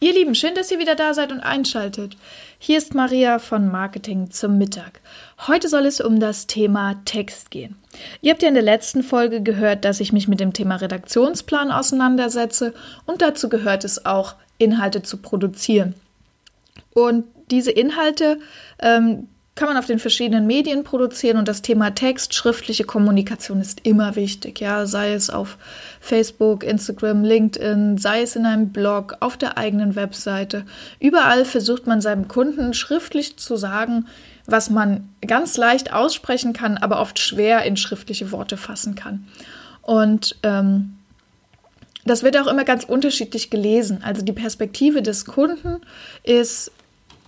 Ihr Lieben, schön, dass ihr wieder da seid und einschaltet. Hier ist Maria von Marketing zum Mittag. Heute soll es um das Thema Text gehen. Ihr habt ja in der letzten Folge gehört, dass ich mich mit dem Thema Redaktionsplan auseinandersetze und dazu gehört es auch, Inhalte zu produzieren. Und diese Inhalte, ähm, kann man auf den verschiedenen Medien produzieren und das Thema Text, schriftliche Kommunikation ist immer wichtig, ja, sei es auf Facebook, Instagram, LinkedIn, sei es in einem Blog, auf der eigenen Webseite. Überall versucht man seinem Kunden schriftlich zu sagen, was man ganz leicht aussprechen kann, aber oft schwer in schriftliche Worte fassen kann. Und ähm, das wird auch immer ganz unterschiedlich gelesen. Also die Perspektive des Kunden ist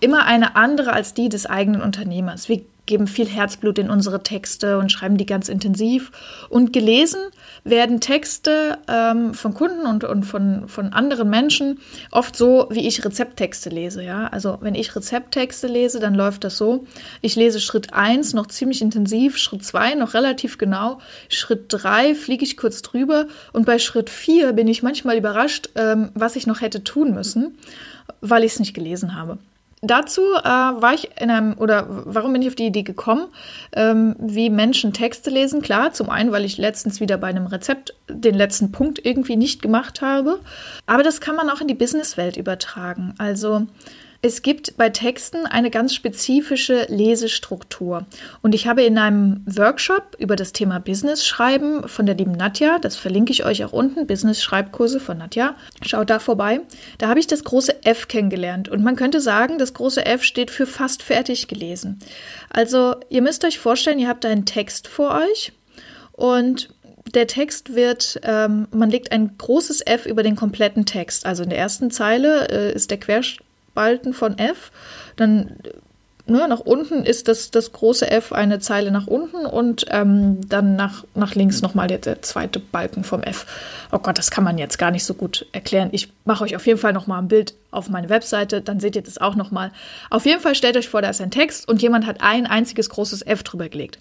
immer eine andere als die des eigenen Unternehmers. Wir geben viel Herzblut in unsere Texte und schreiben die ganz intensiv. Und gelesen werden Texte ähm, von Kunden und, und von, von anderen Menschen oft so, wie ich Rezepttexte lese. Ja? Also wenn ich Rezepttexte lese, dann läuft das so. Ich lese Schritt 1 noch ziemlich intensiv, Schritt 2 noch relativ genau, Schritt 3 fliege ich kurz drüber und bei Schritt 4 bin ich manchmal überrascht, ähm, was ich noch hätte tun müssen, weil ich es nicht gelesen habe dazu äh, war ich in einem, oder warum bin ich auf die Idee gekommen, ähm, wie Menschen Texte lesen? Klar, zum einen, weil ich letztens wieder bei einem Rezept den letzten Punkt irgendwie nicht gemacht habe. Aber das kann man auch in die Businesswelt übertragen. Also es gibt bei Texten eine ganz spezifische Lesestruktur. Und ich habe in einem Workshop über das Thema Business Schreiben von der lieben Nadja, das verlinke ich euch auch unten, Business Schreibkurse von Nadja, schaut da vorbei. Da habe ich das große F kennengelernt. Und man könnte sagen, das große F steht für fast fertig gelesen. Also ihr müsst euch vorstellen, ihr habt einen Text vor euch und der Text wird, ähm, man legt ein großes F über den kompletten Text. Also in der ersten Zeile äh, ist der Querstrich Balken von F. Dann ne, nach unten ist das, das große F eine Zeile nach unten und ähm, dann nach, nach links nochmal der, der zweite Balken vom F. Oh Gott, das kann man jetzt gar nicht so gut erklären. Ich mache euch auf jeden Fall nochmal ein Bild auf meine Webseite, dann seht ihr das auch nochmal. Auf jeden Fall stellt euch vor, da ist ein Text und jemand hat ein einziges großes F drüber gelegt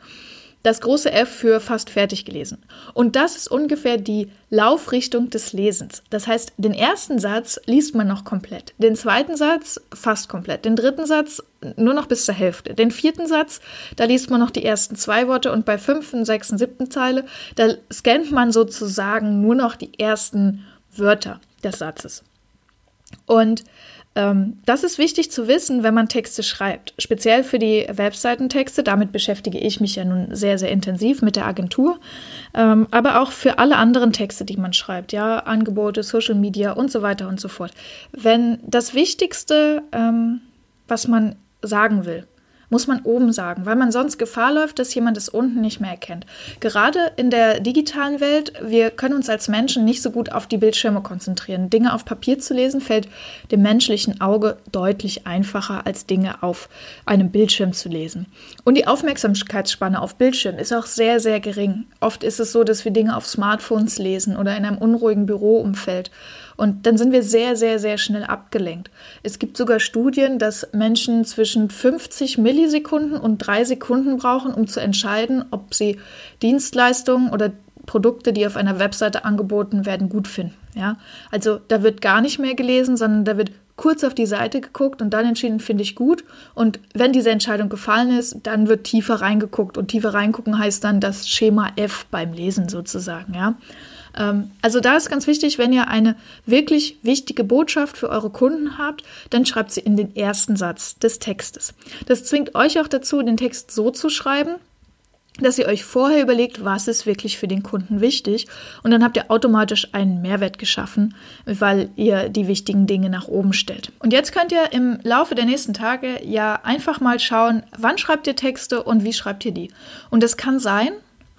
das große F für fast fertig gelesen. Und das ist ungefähr die Laufrichtung des Lesens. Das heißt, den ersten Satz liest man noch komplett, den zweiten Satz fast komplett, den dritten Satz nur noch bis zur Hälfte, den vierten Satz, da liest man noch die ersten zwei Worte und bei fünften, sechsten, siebten Zeile, da scannt man sozusagen nur noch die ersten Wörter des Satzes. Und das ist wichtig zu wissen, wenn man Texte schreibt. Speziell für die Webseitentexte. Damit beschäftige ich mich ja nun sehr, sehr intensiv mit der Agentur. Ähm, aber auch für alle anderen Texte, die man schreibt. Ja, Angebote, Social Media und so weiter und so fort. Wenn das Wichtigste, ähm, was man sagen will, muss man oben sagen, weil man sonst Gefahr läuft, dass jemand es unten nicht mehr erkennt. Gerade in der digitalen Welt, wir können uns als Menschen nicht so gut auf die Bildschirme konzentrieren. Dinge auf Papier zu lesen fällt dem menschlichen Auge deutlich einfacher, als Dinge auf einem Bildschirm zu lesen. Und die Aufmerksamkeitsspanne auf Bildschirm ist auch sehr, sehr gering. Oft ist es so, dass wir Dinge auf Smartphones lesen oder in einem unruhigen Büroumfeld. Und dann sind wir sehr, sehr, sehr schnell abgelenkt. Es gibt sogar Studien, dass Menschen zwischen 50 Millisekunden und drei Sekunden brauchen, um zu entscheiden, ob sie Dienstleistungen oder Produkte, die auf einer Webseite angeboten werden, gut finden. Ja? Also da wird gar nicht mehr gelesen, sondern da wird kurz auf die Seite geguckt und dann entschieden, finde ich gut. Und wenn diese Entscheidung gefallen ist, dann wird tiefer reingeguckt. Und tiefer reingucken heißt dann das Schema F beim Lesen sozusagen. Ja? Ähm, also da ist ganz wichtig, wenn ihr eine wirklich wichtige Botschaft für eure Kunden habt, dann schreibt sie in den ersten Satz des Textes. Das zwingt euch auch dazu, den Text so zu schreiben, dass ihr euch vorher überlegt, was ist wirklich für den Kunden wichtig und dann habt ihr automatisch einen Mehrwert geschaffen, weil ihr die wichtigen Dinge nach oben stellt. Und jetzt könnt ihr im Laufe der nächsten Tage ja einfach mal schauen, wann schreibt ihr Texte und wie schreibt ihr die. Und es kann sein,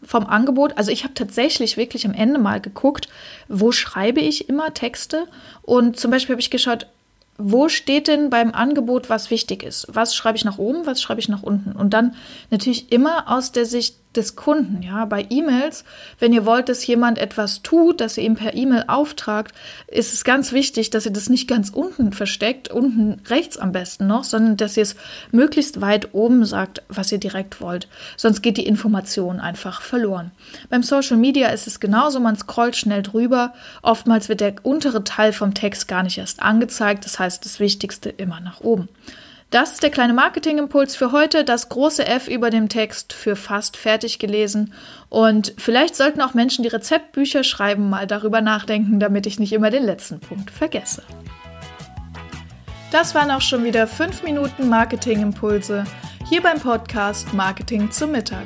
vom Angebot. Also ich habe tatsächlich wirklich am Ende mal geguckt, wo schreibe ich immer Texte. Und zum Beispiel habe ich geschaut, wo steht denn beim Angebot, was wichtig ist? Was schreibe ich nach oben, was schreibe ich nach unten? Und dann natürlich immer aus der Sicht des Kunden, ja, bei E-Mails, wenn ihr wollt, dass jemand etwas tut, dass ihr ihm per E-Mail auftragt, ist es ganz wichtig, dass ihr das nicht ganz unten versteckt, unten rechts am besten noch, sondern dass ihr es möglichst weit oben sagt, was ihr direkt wollt. Sonst geht die Information einfach verloren. Beim Social Media ist es genauso, man scrollt schnell drüber. Oftmals wird der untere Teil vom Text gar nicht erst angezeigt, das heißt das Wichtigste immer nach oben. Das ist der kleine Marketingimpuls für heute, das große F über dem Text für fast fertig gelesen. Und vielleicht sollten auch Menschen, die Rezeptbücher schreiben, mal darüber nachdenken, damit ich nicht immer den letzten Punkt vergesse. Das waren auch schon wieder 5 Minuten Marketingimpulse hier beim Podcast Marketing zum Mittag.